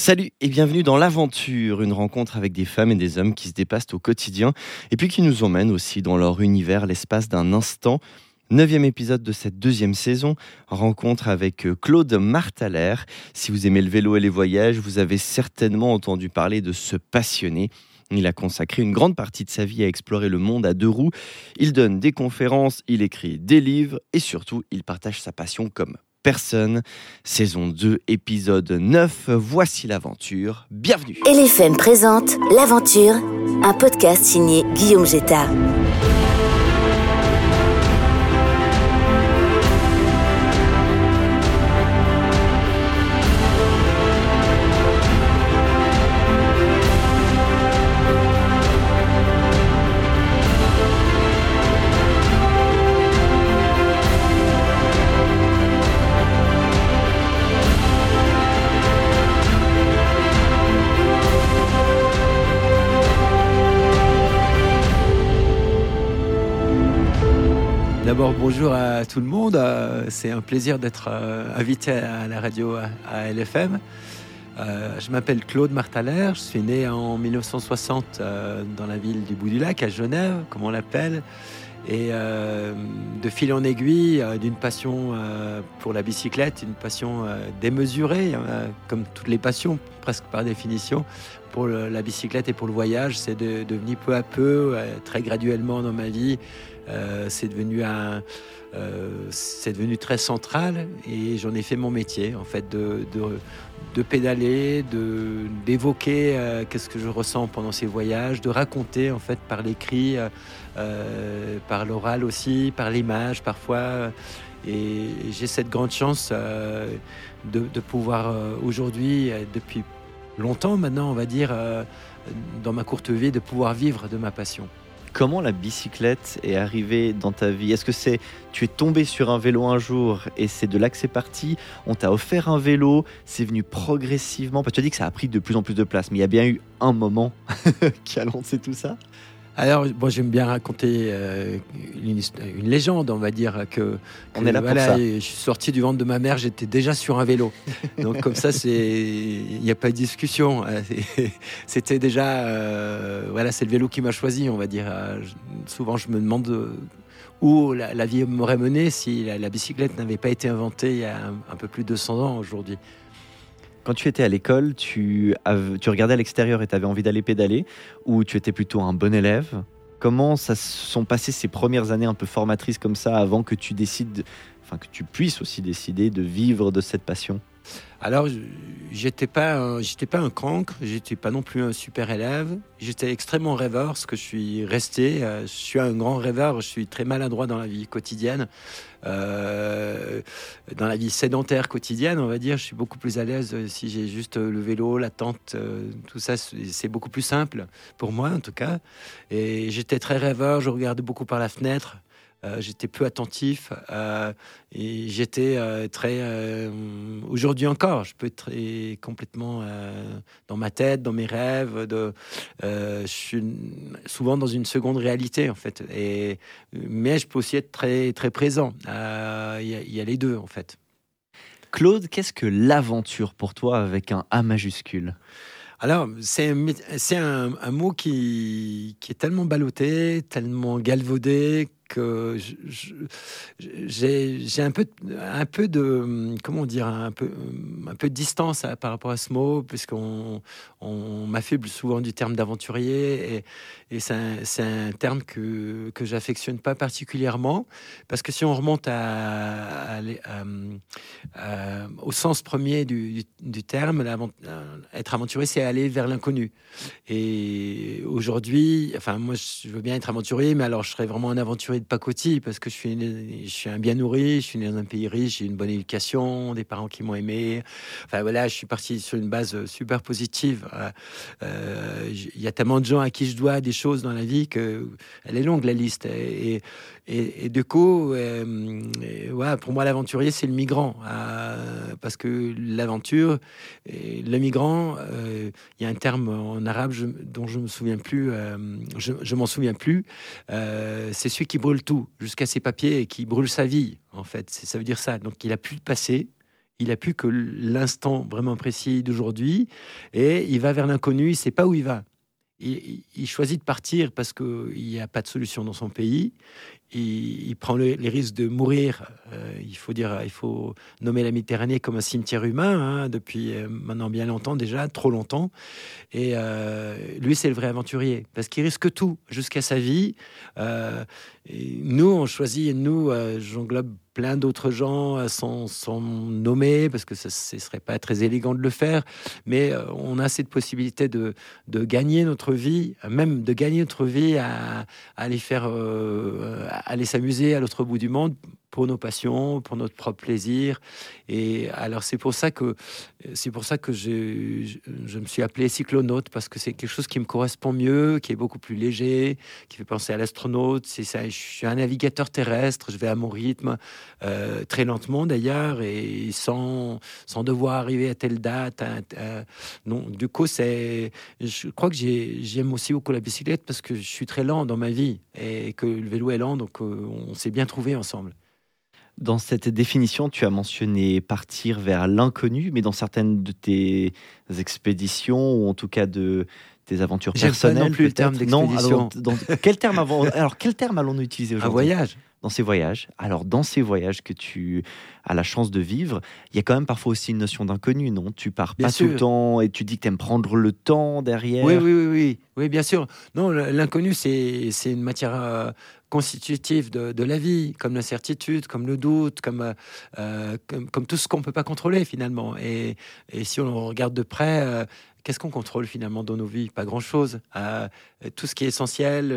Salut et bienvenue dans l'aventure, une rencontre avec des femmes et des hommes qui se dépassent au quotidien et puis qui nous emmènent aussi dans leur univers l'espace d'un instant. Neuvième épisode de cette deuxième saison, rencontre avec euh, Claude Martaler. Si vous aimez le vélo et les voyages, vous avez certainement entendu parler de ce passionné. Il a consacré une grande partie de sa vie à explorer le monde à deux roues. Il donne des conférences, il écrit des livres et surtout, il partage sa passion comme personne. Saison 2, épisode 9. Voici l'aventure. Bienvenue. LFM présente L'aventure, un podcast signé Guillaume Jetta. Bonjour à tout le monde. Euh, C'est un plaisir d'être euh, invité à la radio à, LFM. Euh, je m'appelle Claude Martaler. Je suis né en 1960 euh, dans la ville du Bout du Lac, à Genève, comme on l'appelle. Et euh, de fil en aiguille, euh, d'une passion euh, pour la bicyclette, une passion démesurée, euh, comme toutes les passions, presque par définition, pour la bicyclette et pour le voyage. C'est de- devenu peu à peu, très graduellement dans ma vie, c'est devenu un, devenu très central et j'en ai fait mon métier en fait de, de pédaler, de d'évoquer euh, qu'est-ce que je ressens pendant ces voyages, de raconter en fait par l'écrit, euh, euh, par l'oral aussi, par l'image parfois. Et j'ai cette grande chance de, pouvoir aujourd'hui, depuis longtemps maintenant, on va dire, dans ma courte vie, de pouvoir vivre de ma passion. Comment la bicyclette est arrivée dans ta vie? Est-ce que c'est tu es tombé sur un vélo un jour et c'est de là que c'est parti? On t'a offert un vélo, c'est venu progressivement? Parce que tu as dit que ça a pris de plus en plus de place, mais il y a bien eu un moment qui a lancé tout ça Alors, moi, j'aime bien raconter euh, une, légende, on va dire que. On que, est là pour voilà, ça. Je suis sorti du ventre de ma mère, j'étais déjà sur un vélo. Donc comme ça, c'est, il n'y a pas de discussion. C'est- C'était déjà, euh, voilà, c'est le vélo qui m'a choisi, on va dire. Euh, souvent, je me demande où la, la vie m'aurait mené si la, la bicyclette n'avait pas été inventée il y a un, un peu plus de 200 ans aujourd'hui. Quand tu étais à l'école, tu, regardais à l'extérieur et tu avais envie d'aller pédaler ou tu étais plutôt un bon élève? Comment ça sont passées ces premières années un peu formatrices comme ça avant que tu décides, enfin que tu puisses aussi décider de vivre de cette passion? Alors, j'étais pas, j'étais pas un cancre, j'étais pas non plus un super élève. J'étais extrêmement rêveur, ce que je suis resté. Euh, je suis un grand rêveur. Je suis très maladroit dans la vie quotidienne, Euh, dans la vie sédentaire quotidienne, on va dire. Je suis beaucoup plus à l'aise euh, si j'ai juste le vélo, la tente, tout ça. C'est beaucoup plus simple pour moi, en tout cas. Et j'étais très rêveur. Je regardais beaucoup par la fenêtre. Euh, j'étais peu attentif euh, et j'étais euh, très. Aujourd'hui encore, je peux être très- complètement dans ma tête, dans mes rêves. De, je suis souvent dans une seconde réalité en fait. Et mais je peux aussi être très très présent. Il y, a- il y a les deux en fait. Claude, qu'est-ce que l'aventure pour toi avec un A majuscule? Alors, c'est un mot qui, qui est tellement ballotté, tellement galvaudé que j'ai un peu, un peu de, comment dire, un peu, un peu de distance à- par rapport à ce mot, puisqu'on on m'affuble souvent du terme d'aventurier, et, et c'est un, un terme que, que j'affectionne pas particulièrement, parce que si on remonte à, à à- au sens premier du, du- terme, euh, être aventurier, c'est aller vers l'inconnu. Et aujourd'hui, enfin, moi, je veux bien être aventurier, mais alors je serais vraiment un aventurier de pacotille parce que je suis, je suis un bien nourri, je suis né dans un pays riche, j'ai une bonne éducation, des parents qui m'ont aimé. Enfin voilà, je suis parti sur une base super positive. Euh, euh, Il y a tellement de gens à qui je dois des choses dans la vie que elle est longue la liste. Et, et, du coup, euh, pour moi, l'aventurier, c'est le migrant. Euh, parce que l'aventure, le migrant, il y a un terme en arabe dont je me souviens plus, je, je m'en souviens plus. C'est celui qui tout jusqu'à ses papiers et qui brûle sa vie. En fait, ça veut dire ça. Donc, il a plus de passé. Il a plus que l'instant vraiment précis d'aujourd'hui et il va vers l'inconnu, il sait pas où il va. Il, il choisit de partir parce qu'il n'y a pas de solution dans son pays il, prend les risques de mourir. Euh, il faut dire, il faut nommer la Méditerranée comme un cimetière humain hein, depuis euh, maintenant bien longtemps déjà, trop longtemps. Et euh, lui, c'est le vrai aventurier parce qu'il risque tout jusqu'à sa vie. nous, on choisit, nous, j'englobe plein d'autres gens sans, sans, nommer, parce que ce ne serait pas très élégant de le faire, mais on a cette possibilité de, gagner notre vie, même de gagner notre vie à, à aller faire, aller s'amuser à l'autre bout du monde pour nos passions, pour notre propre plaisir. Et alors c'est pour ça que c'est pour ça que je, je, me suis appelé cyclonaute parce que c'est quelque chose qui me correspond mieux, qui est beaucoup plus léger, qui fait penser à l'astronaute. C'est ça. Je suis un navigateur terrestre. Je vais à mon rythme, euh, très lentement d'ailleurs, et sans sans devoir arriver à telle date. non, du coup c'est. Je crois que j'aime aussi beaucoup la bicyclette parce que je suis très lent dans ma vie et que le vélo est lent, donc euh, on s'est bien trouvé ensemble. Dans cette définition, tu as mentionné partir vers l'inconnu, mais dans certaines de tes expéditions, ou en tout cas de tes aventures personnelles. non plus le terme d'expédition. Quel terme alors quel terme allons-nous utiliser aujourd'hui Un voyage dans ces voyages. Alors, dans ces voyages que tu as la chance de vivre, il y a quand même parfois aussi une notion d'inconnu, non? Tu pars pas tout le temps et tu dis que tu aimes prendre le temps derrière. Oui, oui, oui, oui, oui bien sûr. Non, l'inconnu, c'est une matière euh, constitutive de, la vie, comme l'incertitude, comme le doute, comme, euh, comme, tout ce qu'on ne peut pas contrôler finalement. Et, et, si on regarde de près, euh, qu'est-ce qu'on contrôle finalement dans nos vies? Pas grand-chose. Euh, tout ce qui est essentiel,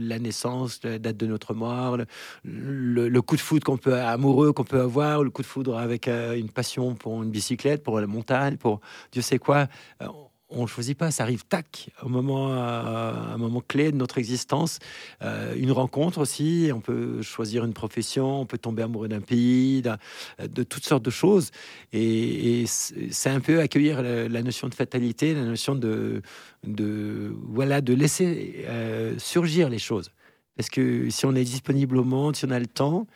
la naissance, la date de notre mort, le, coup de foudre qu'on peut amoureux qu'on peut avoir, le coup de foudre avec une passion pour une bicyclette, pour la montagne, pour Dieu sait quoi on ne choisit pas, ça arrive tac, au moment, euh, un moment clé de notre existence. Euh, une rencontre aussi, on peut choisir une profession, on peut tomber amoureux d'un pays, de toutes sortes de choses. Et, c'est un peu accueillir la, notion de fatalité, la notion de, voilà, de laisser euh, surgir les choses. Parce que si on est disponible au monde, si on a le temps,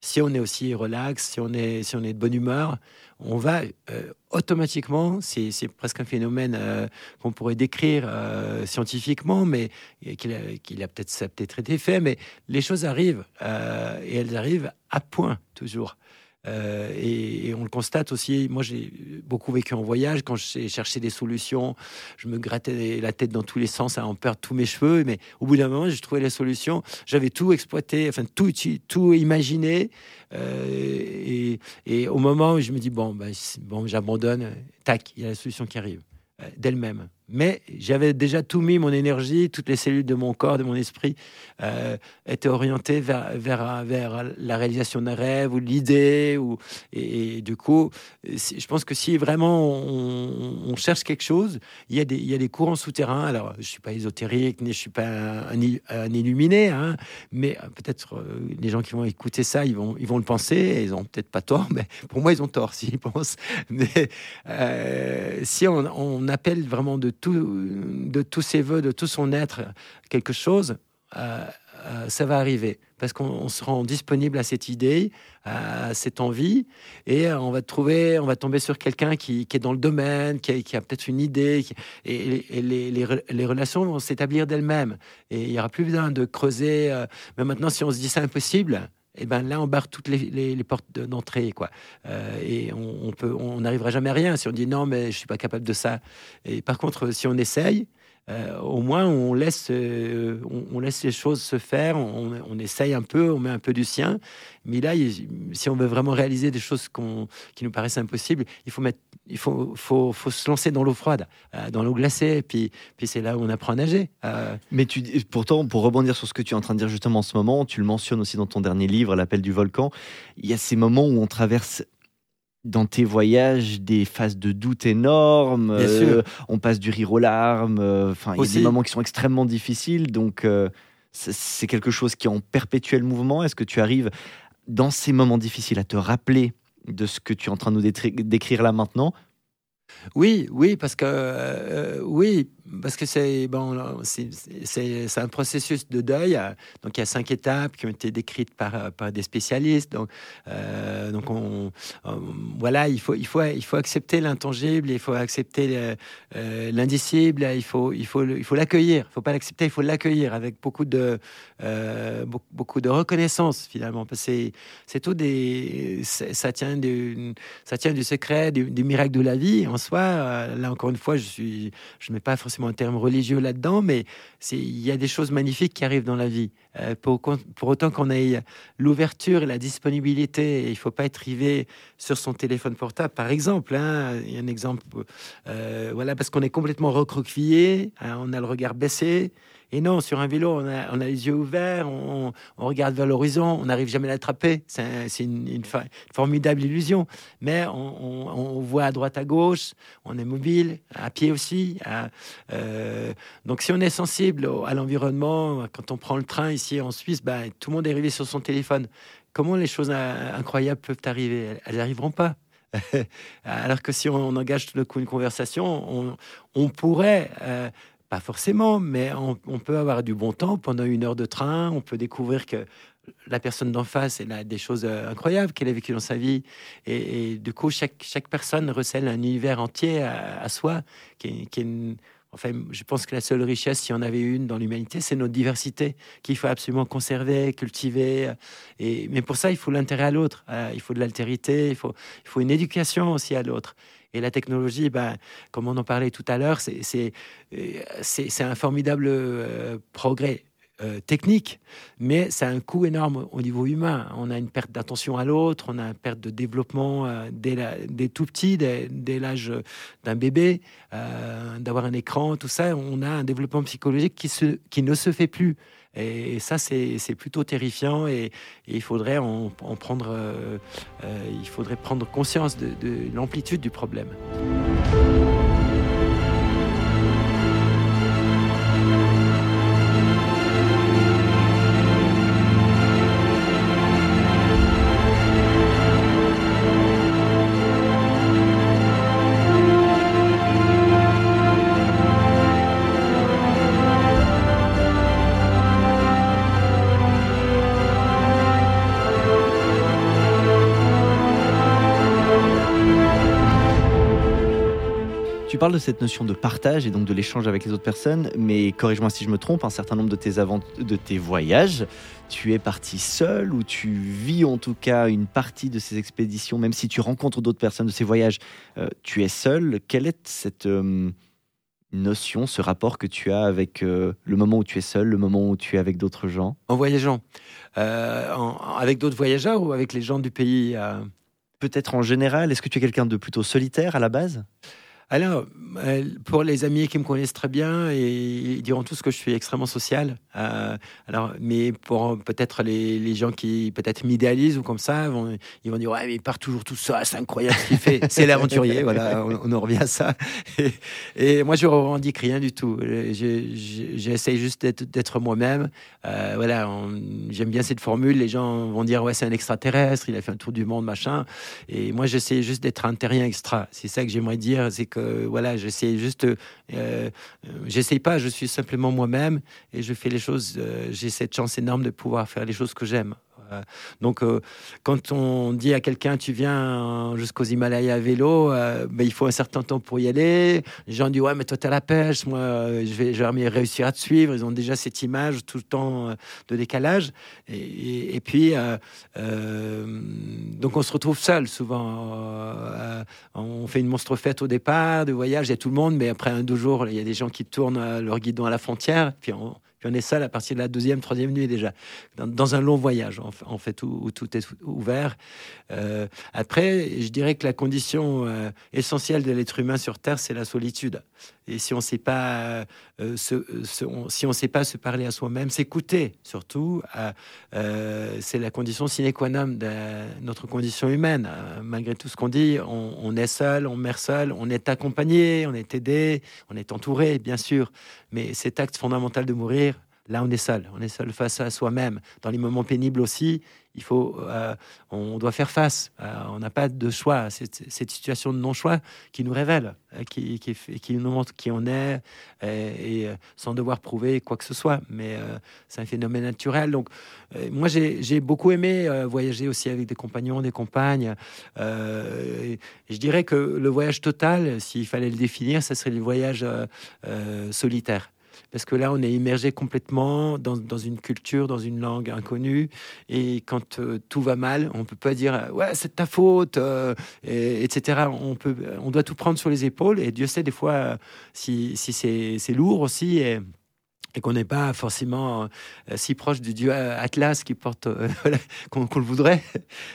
si on est aussi relax, si on est, si on est de bonne humeur, on va euh, automatiquement, c'est presque un phénomène euh, qu'on pourrait décrire euh, scientifiquement, mais qu'il a, peut-être peut-être été fait, mais les choses arrivent et elles arrivent à point toujours. Euh, et, on le constate aussi. Moi, j'ai beaucoup vécu en voyage. Quand j'ai cherché des solutions, je me grattais la tête dans tous les sens à en perdre tous mes cheveux. Mais au bout d'un moment, j'ai trouvé la solution. J'avais tout exploité, enfin tout, tout imaginé. Euh, et, au moment où je me dis bon, ben, bon, j'abandonne. Tac, il y a la solution qui arrive euh, d'elle-même mais j'avais déjà tout mis, mon énergie, toutes les cellules de mon corps, de mon esprit, euh, étaient orientées vers, vers, vers la réalisation d'un rêve ou l'idée. Ou, et, du coup, je pense que si vraiment on, cherche quelque chose, il y a des, il y a des courants souterrains. Alors, je ne suis pas ésotérique, ni je ne suis pas un, illuminé, hein, mais peut-être euh, les gens qui vont écouter ça, ils vont, ils vont le penser, ils n'ont peut-être pas tort, mais pour moi, ils ont tort s'ils pensent. Mais euh, si on, on appelle vraiment de de tous ses voeux, de tout son être, quelque chose, euh, euh, ça va arriver. Parce qu'on se rend disponible à cette idée, à cette envie, et on va trouver, on va tomber sur quelqu'un qui, est dans le domaine, qui a, peut-être une idée, et, les, relations vont s'établir d'elles-mêmes. Et il n'y aura plus besoin de creuser. Euh, mais maintenant, si on se dit c'est impossible, et eh ben là on barre toutes les, portes d'entrée quoi. Et on, on peut on n'arrivera jamais à rien si on dit non mais je suis pas capable de ça. Et par contre si on essaye euh, au moins on laisse, euh, on, laisse les choses se faire, on, essaye un peu, on met un peu du sien. Mais là, si on veut vraiment réaliser des choses qui nous paraissent impossibles, il faut mettre, il faut, faut, faut se lancer dans l'eau froide, euh, dans l'eau glacée, puis, puis c'est là où on apprend à nager. Mais tu, pourtant, pour rebondir sur ce que tu es en train de dire justement en ce moment, tu le mentionnes aussi dans ton dernier livre, L'appel du volcan. Il y a ces moments où on traverse dans tes voyages des phases de doute énormes. Euh, on passe du rire aux larmes. Euh, enfin, il y a des moments qui sont extrêmement difficiles. Donc, euh, c'est quelque chose qui est en perpétuel mouvement. Est-ce que tu arrives, dans ces moments difficiles, à te rappeler de ce que tu es en train de nous décrire là maintenant? Oui, oui, parce que oui, parce que c'est bon, c'est un processus de deuil. Euh, donc il y a cinq étapes qui ont été décrites par, euh, par des spécialistes. Donc, euh, donc on, voilà, il faut, il faut, il faut accepter l'intangible, il faut accepter l'indicible, il faut, il faut, il faut l'accueillir. Il faut pas l'accepter, il faut l'accueillir avec beaucoup de, beaucoup de reconnaissance finalement. C'est tout des, ça tient du, ça tient du secret, du, du, miracle de la vie en soi. Là encore une fois, je suis, je mets pas forcément un terme religieux là-dedans, mais il y a des choses magnifiques qui arrivent dans la vie. Euh, pour, autant qu'on ait l'ouverture et la disponibilité, il ne faut pas être rivé sur son téléphone portable, par exemple. Hein, un exemple, euh, voilà, parce qu'on est complètement recroquevillé, hein, on a le regard baissé. Et non, sur un vélo, on a, les yeux ouverts, on, regarde vers l'horizon, on n'arrive jamais à l'attraper. C'est une, formidable illusion. Mais on, voit à droite, à gauche, on est mobile, à pied aussi. Euh, donc si on est sensible à l'environnement, quand on prend le train ici en Suisse, ben, tout le monde est arrivé sur son téléphone. Comment les choses incroyables peuvent arriver? Elles n'arriveront pas. Alors que si on, engage tout le coup une conversation, on, pourrait euh, pas forcément, mais on, peut avoir du bon temps pendant une heure de train. On peut découvrir que la personne d'en face, elle a des choses euh, incroyables qu'elle a vécues dans sa vie. Et, du coup, chaque, chaque personne recèle un univers entier à, soi, qui qui Enfin, je pense que la seule richesse, s'il y en avait une dans l'humanité, c'est notre diversité, qu'il faut absolument conserver, cultiver. Et, mais pour ça, il faut l'intérêt à l'autre. Euh, il faut de l'altérité, il faut, une éducation aussi à l'autre. Et la technologie, ben, comme on en parlait tout à l'heure, c'est un formidable euh, progrès euh, technique, mais c'est un coût énorme au niveau humain. On a une perte d'attention à l'autre, on a une perte de développement euh, dès, tout petit, dès, l'âge d'un bébé, d'avoir un écran, tout ça. On a un développement psychologique qui, se, ne se fait plus. Et ça, c'est plutôt terrifiant et, il faudrait en, prendre, euh, euh, il faudrait prendre conscience de l'amplitude du problème. Tu parles de cette notion de partage et donc de l'échange avec les autres personnes, mais corrige-moi si je me trompe, un certain nombre de tes, de tes voyages, tu es parti seul ou tu vis en tout cas une partie de ces expéditions, même si tu rencontres d'autres personnes de ces voyages, euh, tu es seul. Quelle est cette euh, notion, ce rapport que tu as avec euh, le moment où tu es seul, le moment où tu es avec d'autres gens? En voyageant. avec d'autres voyageurs ou avec les gens du pays Peut-être en général, est-ce que tu es quelqu'un de plutôt solitaire à la base? Alors, euh, pour les amis qui me connaissent très bien, ils diront tous que je suis extrêmement social. Euh, alors, mais pour peut-être les, gens qui peut-être m'idéalisent ou comme ça, ils vont dire ouais, mais il part toujours tout ça, c'est incroyable ce qu'il fait. c'est l'aventurier, voilà, on, en revient à ça. Et, moi, je revendique rien du tout. J'essaie juste d'être moi-même. Euh, voilà, j'aime bien cette formule. Les gens vont dire ouais, c'est un extraterrestre, il a fait un tour du monde, machin. Et moi, j'essaie juste d'être un terrien extra. C'est ça que j'aimerais dire, c'est que voilà, j'essaie juste, euh, j'essaie pas, je suis simplement moi-même et je fais les choses. Euh, j'ai cette chance énorme de pouvoir faire les choses que j'aime. Euh, donc, euh, quand on dit à quelqu'un tu viens jusqu'aux Himalayas à vélo, euh, ben, il faut un certain temps pour y aller. Les gens disent ouais, mais toi t'es à la pêche, moi je vais jamais réussir à te suivre. Ils ont déjà cette image tout le temps de décalage. Et, puis, donc on se retrouve seul souvent. on fait une monstre fête au départ, de voyage, il y a tout le monde, mais après un, deux jours, il y a des gens qui tournent leur guidon à la frontière. Puis on, puis on est seul à partir de la deuxième, troisième nuit déjà, dans, un long voyage, en fait, où, tout est ouvert. Euh, après, je dirais que la condition euh, essentielle de l'être humain sur Terre, c'est la solitude. Et si on sait pas euh, se, si on sait pas se parler à soi-même, s'écouter surtout, c'est la condition sine qua non de notre condition humaine. malgré tout ce qu'on dit, on, on, est seul, on meurt seul, on est accompagné, on est aidé, on est entouré, bien sûr. Mais cet acte fondamental de mourir, Là, on est seul. On est seul face à soi-même. Dans les moments pénibles aussi, il faut, euh, on doit faire face. Euh, on n'a pas de choix. C'est cette situation de non-choix qui nous révèle, euh, qui, nous montre qui on est, sans devoir prouver quoi que ce soit. Mais c'est un phénomène naturel. Donc, moi, j'ai beaucoup aimé voyager aussi avec des compagnons, des compagnes. je dirais que le voyage total, s'il fallait le définir, ce serait le voyage solitaire parce que là, on est immergé complètement dans, dans une culture, dans une langue inconnue, et quand euh, tout va mal, on peut pas dire ouais c'est ta faute, euh, etc. On peut, on doit tout prendre sur les épaules, et Dieu sait des fois si, si c'est lourd aussi. Et qu'on n'est pas forcément euh, si proche du dieu Atlas qui porte euh, qu'on le voudrait.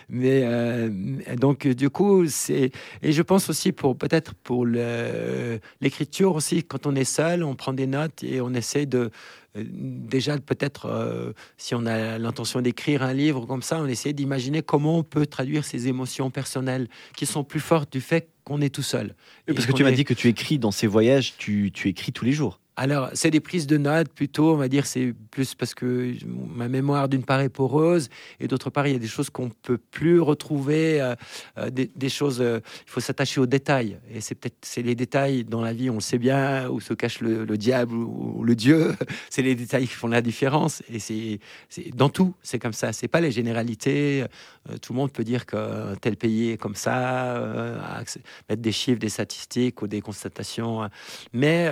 Mais euh, donc du coup, c'est et je pense aussi pour peut-être pour l'écriture aussi, quand on est seul, on prend des notes et on essaie de déjà peut-être si on a l'intention d'écrire un livre comme ça, on essaie d'imaginer comment on peut traduire ces émotions personnelles qui sont plus fortes du fait qu'on est tout seul. parce que tu m'as dit que tu écris dans ces voyages, tu, tu écris tous les jours. Alors, c'est des prises de notes plutôt, on va dire, c'est plus parce que ma mémoire d'une part est poreuse et d'autre part, il y a des choses qu'on peut plus retrouver, euh, euh, des, choses, euh, il faut s'attacher aux détails. Et c'est peut-être c'est les détails dans la vie, on le sait bien, où se cache le, diable ou, le Dieu. c'est les détails qui font la différence. Et c'est dans tout, c'est comme ça. C'est pas les généralités. tout le monde peut dire que tel pays est comme ça, mettre des chiffres, des statistiques ou des constatations. Mais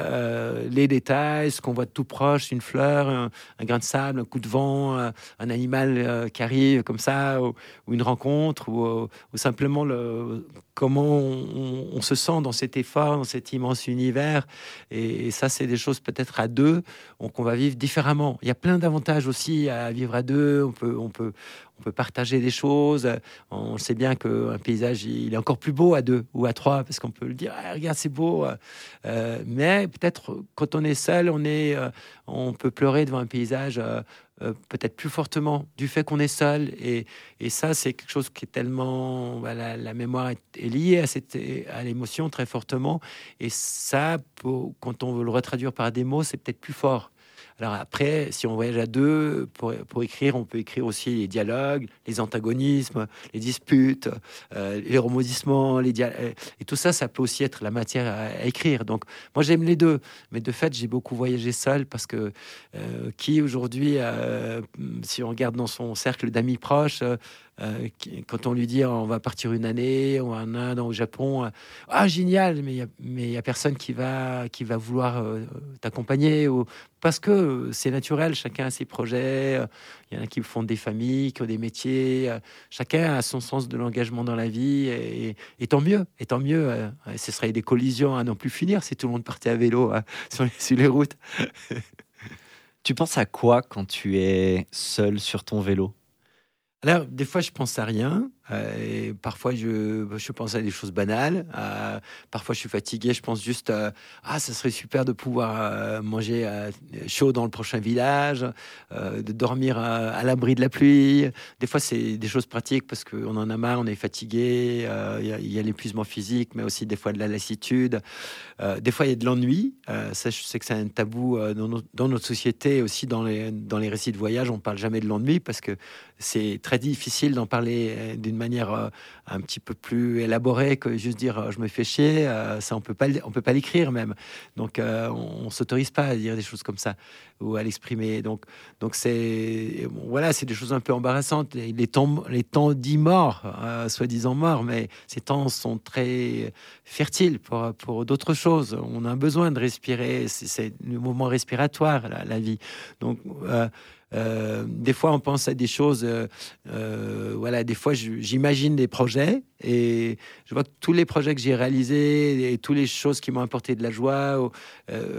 les détails, ce qu'on voit de tout proche, une fleur, un, grain de sable, un coup de vent, un, animal euh, qui arrive comme ça, ou, une rencontre, ou, simplement le, comment on, se sent dans cet effort, dans cet immense univers. Et, ça, c'est des choses peut-être à deux qu'on va vivre différemment. Il y a plein d'avantages aussi à vivre à deux. On peut, on peut, on peut partager des choses. On sait bien qu'un paysage, il est encore plus beau à deux ou à trois, parce qu'on peut le dire, ah, regarde, c'est beau. Euh, mais peut-être quand on est seul, on, est, euh, on peut pleurer devant un paysage euh, euh, peut-être plus fortement du fait qu'on est seul. Et, et ça, c'est quelque chose qui est tellement... Bah, la, mémoire est, liée à, cette, à l'émotion très fortement. Et ça, quand on veut le retraduire par des mots, c'est peut-être plus fort. Alors après, si on voyage à deux, pour, pour, écrire, on peut écrire aussi les dialogues, les antagonismes, les disputes, euh, les remodissements, les euh, et tout ça, ça peut aussi être la matière à, écrire. Donc moi, j'aime les deux, mais de fait, j'ai beaucoup voyagé seul parce que euh, qui aujourd'hui, si on regarde dans son cercle d'amis proches, euh, quand on lui dit on va partir une année ou en Inde, au Japon, euh, ah génial, mais il mais y a personne qui va qui va vouloir euh, t'accompagner parce que c'est naturel, chacun a ses projets. Il y en a qui font des familles, qui ont des métiers. chacun a son sens de l'engagement dans la vie et, tant mieux, et tant mieux. ce serait des collisions à non plus finir si tout le monde partait à vélo sur les routes. tu penses à quoi quand tu es seul sur ton vélo? Alors, des fois, je pense à rien. Euh, et parfois, je, je, pense à des choses banales. Euh, parfois, je suis fatigué. Je pense juste euh, ah, ça serait super de pouvoir manger chaud dans le prochain village, de dormir à, l'abri de la pluie. Des fois, c'est des choses pratiques parce qu'on en a marre, on est fatigué. Il y a, l'épuisement physique, mais aussi des fois de la lassitude. des fois, il y a de l'ennui. ça, je sais que c'est un tabou dans, notre société aussi dans les dans les récits de voyage. On parle jamais de l'ennui parce que c'est très difficile d'en parler d'une manière euh, un petit peu plus élaborée que juste dire euh, je me fais chier. Euh, ça, on peut pas, on peut pas l'écrire même. Donc, on, s'autorise pas à dire des choses comme ça ou à l'exprimer. Donc, donc c'est voilà, c'est des choses un peu embarrassantes. Les temps, les temps dits morts, soi-disant morts, mais ces temps sont très fertiles pour, pour d'autres choses. On a besoin de respirer. C'est le moment respiratoire, la, vie. Donc des fois, on pense à des choses. Euh, euh, voilà, des fois, j'imagine des projets et je vois que tous les projets que j'ai réalisés et toutes les choses qui m'ont apporté de la joie,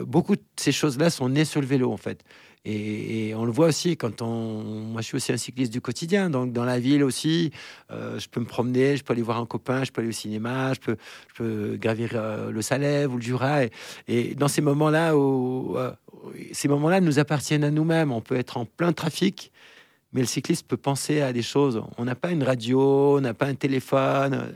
beaucoup de ces choses-là sont nées sur le vélo en fait. Et, on le voit aussi quand on. Moi, je suis aussi un cycliste du quotidien, donc dans la ville aussi, euh, je peux me promener, je peux aller voir un copain, je peux aller au cinéma, je peux, gravir euh, le Salève ou le Jura. Et, dans ces moments-là, euh, ces moments-là nous appartiennent à nous-mêmes. On peut être en plein trafic, mais le cycliste peut penser à des choses. On n'a pas une radio, on n'a pas un téléphone.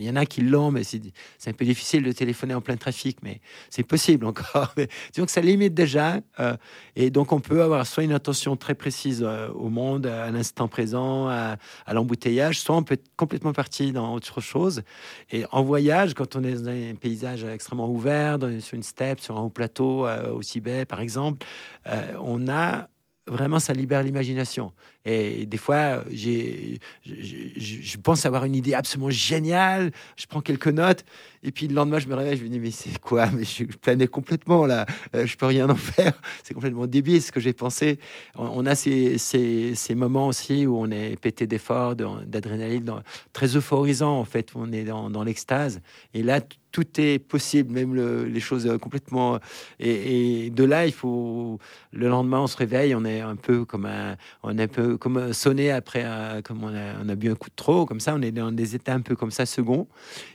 Il y en a qui l'ont, mais c'est un peu difficile de téléphoner en plein trafic, mais c'est possible encore. Donc ça limite déjà. Euh, et donc on peut avoir soit une attention très précise euh, au monde, à l'instant présent, à, l'embouteillage, soit on peut être complètement parti dans autre chose. Et en voyage, quand on est dans un paysage extrêmement ouvert, sur une steppe, sur un haut plateau, euh, au Tibet par exemple, on a vraiment ça libère l'imagination. Et des fois, j'ai, je, pense avoir une idée absolument géniale. Je prends quelques notes. Et puis le lendemain, je me réveille. Je me dis, mais c'est quoi? Mais je, planais complètement là. Euh, je peux rien en faire. C'est complètement débile ce que j'ai pensé. On, a ces, ces, ces, moments aussi où on est pété d'efforts, d'adrénaline, très euphorisant en fait. on est dans, dans l'extase. Et là, tout est possible, même les choses complètement. Et, de là, il faut. Le lendemain, on se réveille, on est un peu comme un, on est un peu comme sonner après, comme on a, bu un coup de trop, comme ça, on est dans des états un peu comme ça, second.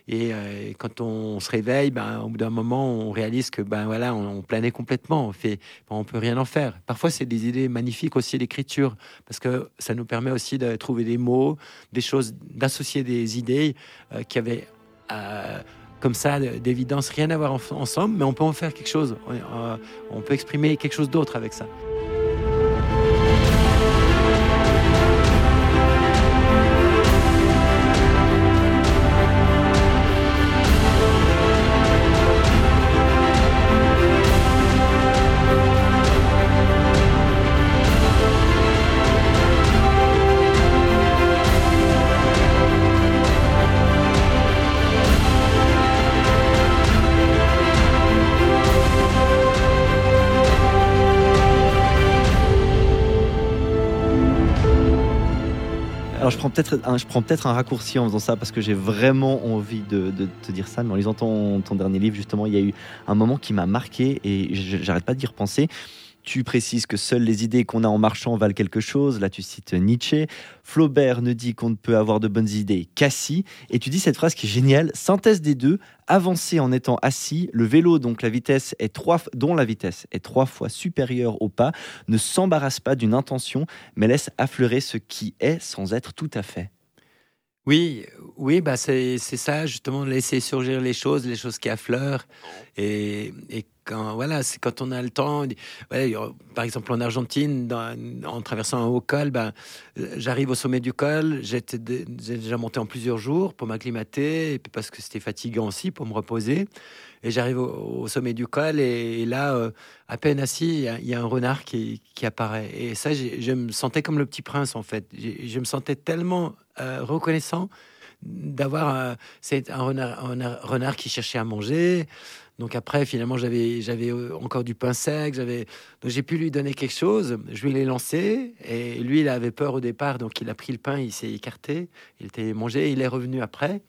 Et, euh, quand on se réveille, ben, au bout d'un moment, on réalise que ben voilà, on, planait complètement. On fait, on peut rien en faire. Parfois, c'est des idées magnifiques aussi d'écriture, parce que ça nous permet aussi de trouver des mots, des choses, d'associer des idées euh, qui avaient euh, comme ça, d'évidence, rien à voir ensemble, mais on peut en faire quelque chose. on peut exprimer quelque chose d'autre avec ça. Alors je prends peut-être un, raccourci en faisant ça parce que j'ai vraiment envie de, te dire ça. Mais en lisant ton, ton dernier livre, justement, il y a eu un moment qui m'a marqué et j'arrête pas d'y repenser. Tu précises que seules les idées qu'on a en marchant valent quelque chose. Là, tu cites Nietzsche. Flaubert ne dit qu'on ne peut avoir de bonnes idées qu'assis. Et tu dis cette phrase qui est géniale. Synthèse des deux. Avancer en étant assis. Le vélo, donc la vitesse est trois, dont la vitesse est trois fois supérieure au pas, ne s'embarrasse pas d'une intention, mais laisse affleurer ce qui est sans être tout à fait. Oui, oui, bah c'est ça justement laisser surgir les choses, les choses qui affleurent et, et voilà, c'est quand on a le temps. par exemple, en Argentine, en traversant un haut col, ben, j'arrive au sommet du col. J'étais déjà monté en plusieurs jours pour m'acclimater et parce que c'était fatigant aussi pour me reposer. Et j'arrive au, sommet du col et, là, euh, à peine assis, il y, a un renard qui, apparaît. Et ça, je me sentais comme le petit prince en fait. Je me sentais tellement euh, reconnaissant d'avoir euh, un renard qui cherchait à manger. Donc après, finalement, j'avais, j'avais euh, encore du pain sec. J'avais, donc j'ai pu lui donner quelque chose. Je lui l'ai lancé et lui, il avait peur au départ, donc il a pris le pain, il s'est écarté, il était mangé, il est revenu après.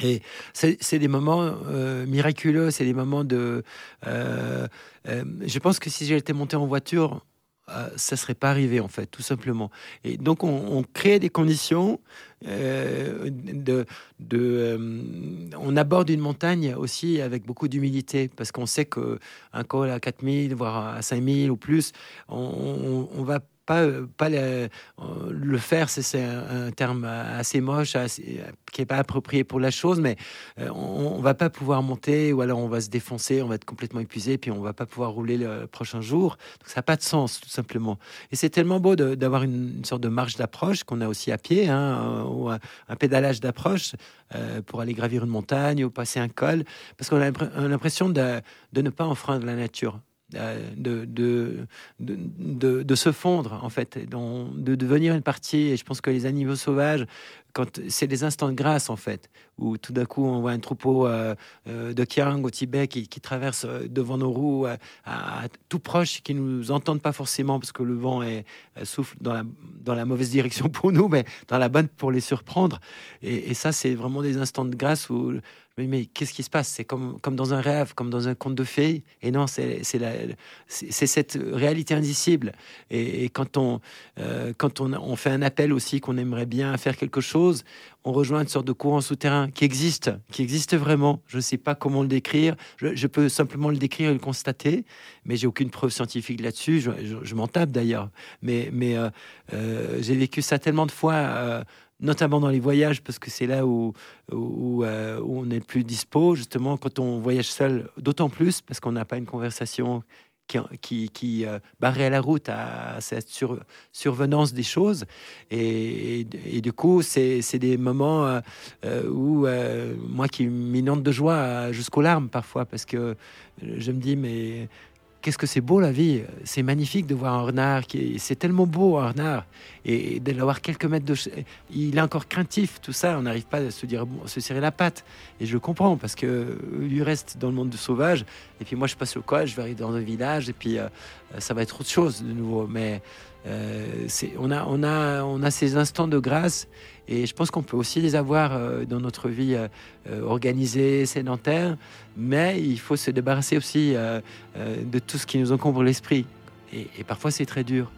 Et c'est des moments euh, miraculeux, c'est des moments de. Euh, je pense que si j'étais monté en voiture, euh, ça serait pas arrivé en fait, tout simplement. Et donc on, crée des conditions euh, de, euh, on aborde une montagne aussi avec beaucoup d'humilité parce qu'on sait que un col à 4000 voire à 5000 ou plus, on, on va pas, pas le, le faire, c'est un, terme assez moche, qui est pas approprié pour la chose, mais euh, on, va pas pouvoir monter ou alors on va se défoncer, on va être complètement épuisé, puis on va pas pouvoir rouler le prochain jour. Donc ça n'a pas de sens, tout simplement. Et c'est tellement beau d'avoir une, sorte de marche d'approche qu'on a aussi à pied, hein, ou un, pédalage d'approche euh, pour aller gravir une montagne ou passer un col, parce qu'on a l'impression de ne pas enfreindre la nature. Euh, de, de, de, de, se fondre, en fait, de devenir une partie. Et je pense que les animaux sauvages, quand c'est des instants de grâce, en fait, où tout d'un coup, on voit un troupeau euh, euh, de Kiang au Tibet qui, traverse devant nos roues, à, tout proche, qui nous entendent pas forcément parce que le vent est, souffle dans la, dans la mauvaise direction pour nous, mais dans la bonne pour les surprendre. Et, et ça, c'est vraiment des instants de grâce où mais, qu'est-ce qui se passe? C'est comme, comme dans un rêve, comme dans un conte de fées. Et non, c'est cette réalité indicible. Et, quand, on, euh, quand on, on, fait un appel aussi qu'on aimerait bien faire quelque chose, on rejoint une sorte de courant souterrain qui existe, qui existe vraiment. Je ne sais pas comment le décrire. Je, peux simplement le décrire et le constater, mais j'ai aucune preuve scientifique là-dessus. Je, m'en tape d'ailleurs. Mais, mais euh, euh, j'ai vécu ça tellement de fois notamment dans les voyages, parce que c'est là où, euh, où, on est le plus dispo, justement, quand on voyage seul, d'autant plus, parce qu'on n'a pas une conversation qui, qui, euh, barrait la route à, cette sur, survenance des choses. Et, et, du coup, c'est des moments euh, où, moi qui m'inonde de joie jusqu'aux larmes parfois, parce que je me dis, mais qu'est-ce que c'est beau la vie. C'est magnifique de voir un renard. Qui c'est tellement beau un renard. Et, de l'avoir quelques mètres de... Il est encore craintif, tout ça. On n'arrive pas à se dire, se serrer la patte. Et je le comprends parce que lui reste dans le monde de sauvage. Et puis moi, je passe le quoi, je vais arriver dans un village. Et puis euh, ça va être autre chose de nouveau. Mais euh, on, a, on, a, on a ces instants de grâce. Et je pense qu'on peut aussi les avoir euh, dans notre vie organisée, sédentaire. Mais il faut se débarrasser aussi de tout ce qui nous encombre l'esprit. et parfois, c'est très dur.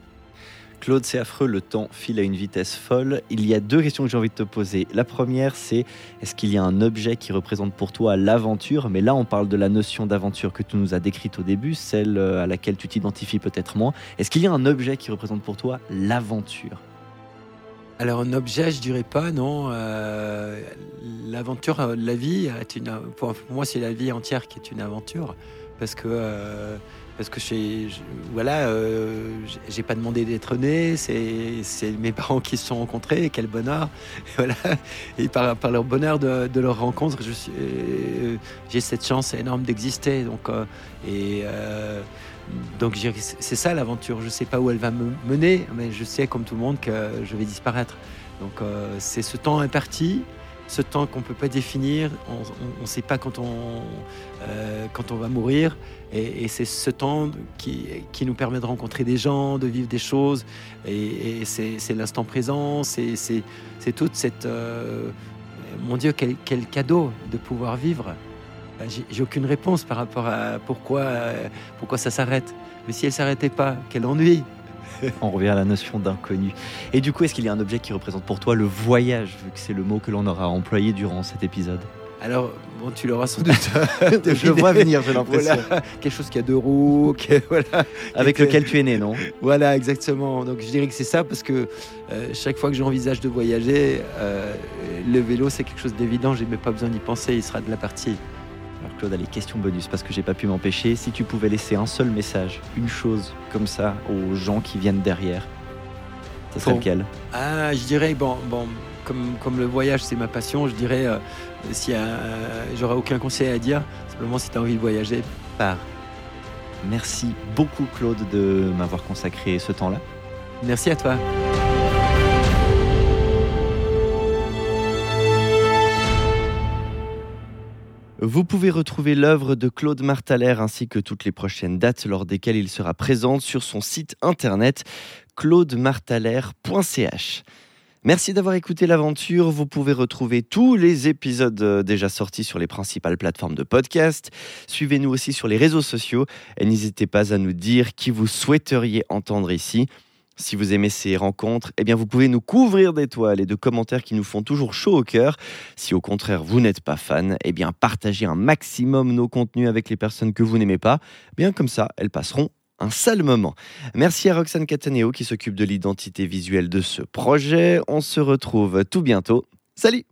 Claude, c'est affreux, le temps file à une vitesse folle. Il y a deux questions que j'ai envie de te poser. La première, c'est est-ce qu'il y a un objet qui représente pour toi l'aventure? Mais là, on parle de la notion d'aventure que tu nous as décrite au début, celle euh, à laquelle tu t'identifies peut-être moins. Est-ce qu'il y a un objet qui représente pour toi l'aventure? Alors un objet, je dirais pas, non. Euh, l'aventure, euh, la vie, est une, pour moi, c'est la vie entière qui est une aventure, parce que parce que voilà, euh, j'ai pas demandé d'être né, c'est mes parents qui se sont rencontrés, quel bonheur, et voilà, par, leur bonheur de, leur rencontre, euh, j'ai cette chance énorme d'exister, donc euh, c'est ça l'aventure. Je sais pas où elle va me mener, mais je sais comme tout le monde que je vais disparaître. Donc c'est ce temps imparti ce temps qu'on ne peut pas définir, on ne sait pas quand on, euh, quand on va mourir, et, c'est ce temps qui, qui, nous permet de rencontrer des gens, de vivre des choses, et, c'est l'instant présent, c'est toute cette... Euh, mon Dieu, quel, quel, cadeau de pouvoir vivre. Ben, j'ai aucune réponse par rapport à pourquoi, pourquoi ça s'arrête. Mais si elle s'arrêtait pas, quel ennui On revient à la notion d'inconnu. Et du coup, est-ce qu'il y a un objet qui représente pour toi le voyage, vu que c'est le mot que l'on aura employé durant cet épisode? Alors, bon, tu l'auras sans doute. je vois venir, j'ai l'impression. quelque chose qui a deux roues, voilà, avec lequel tu es né, non? Voilà, exactement. Donc, je dirais que c'est ça parce que euh, chaque fois que j'envisage de voyager, euh, le vélo, c'est quelque chose d'évident. J'ai même pas besoin d'y penser. Il sera de la partie. Claude, allez, question bonus, parce que j'ai pas pu m'empêcher. Si tu pouvais laisser un seul message, une chose comme ça, aux gens qui viennent derrière, ça serait lequel? Ah, je dirais, bon, bon comme, comme le voyage, c'est ma passion, je dirais, euh, si j'aurais aucun conseil à dire, simplement si tu as envie de voyager, pars. Merci beaucoup, Claude, de m'avoir consacré ce temps-là. Merci à toi. Vous pouvez retrouver l'œuvre de Claude Martaler ainsi que toutes les prochaines dates lors desquelles il sera présent sur son site internet claudemartaler.ch. Merci d'avoir écouté l'aventure. Vous pouvez retrouver tous les épisodes euh, déjà sortis sur les principales plateformes de podcast. Suivez-nous aussi sur les réseaux sociaux et n'hésitez pas à nous dire qui vous souhaiteriez entendre ici. Si vous aimez ces rencontres, eh bien vous pouvez nous couvrir d'étoiles et de commentaires qui nous font toujours chaud au cœur. Si au contraire vous n'êtes pas fan, eh bien partagez un maximum nos contenus avec les personnes que vous n'aimez pas. Bien comme ça, elles passeront un sale moment. Merci à Roxane Cataneo qui s'occupe de l'identité visuelle de ce projet. On se retrouve tout bientôt. Salut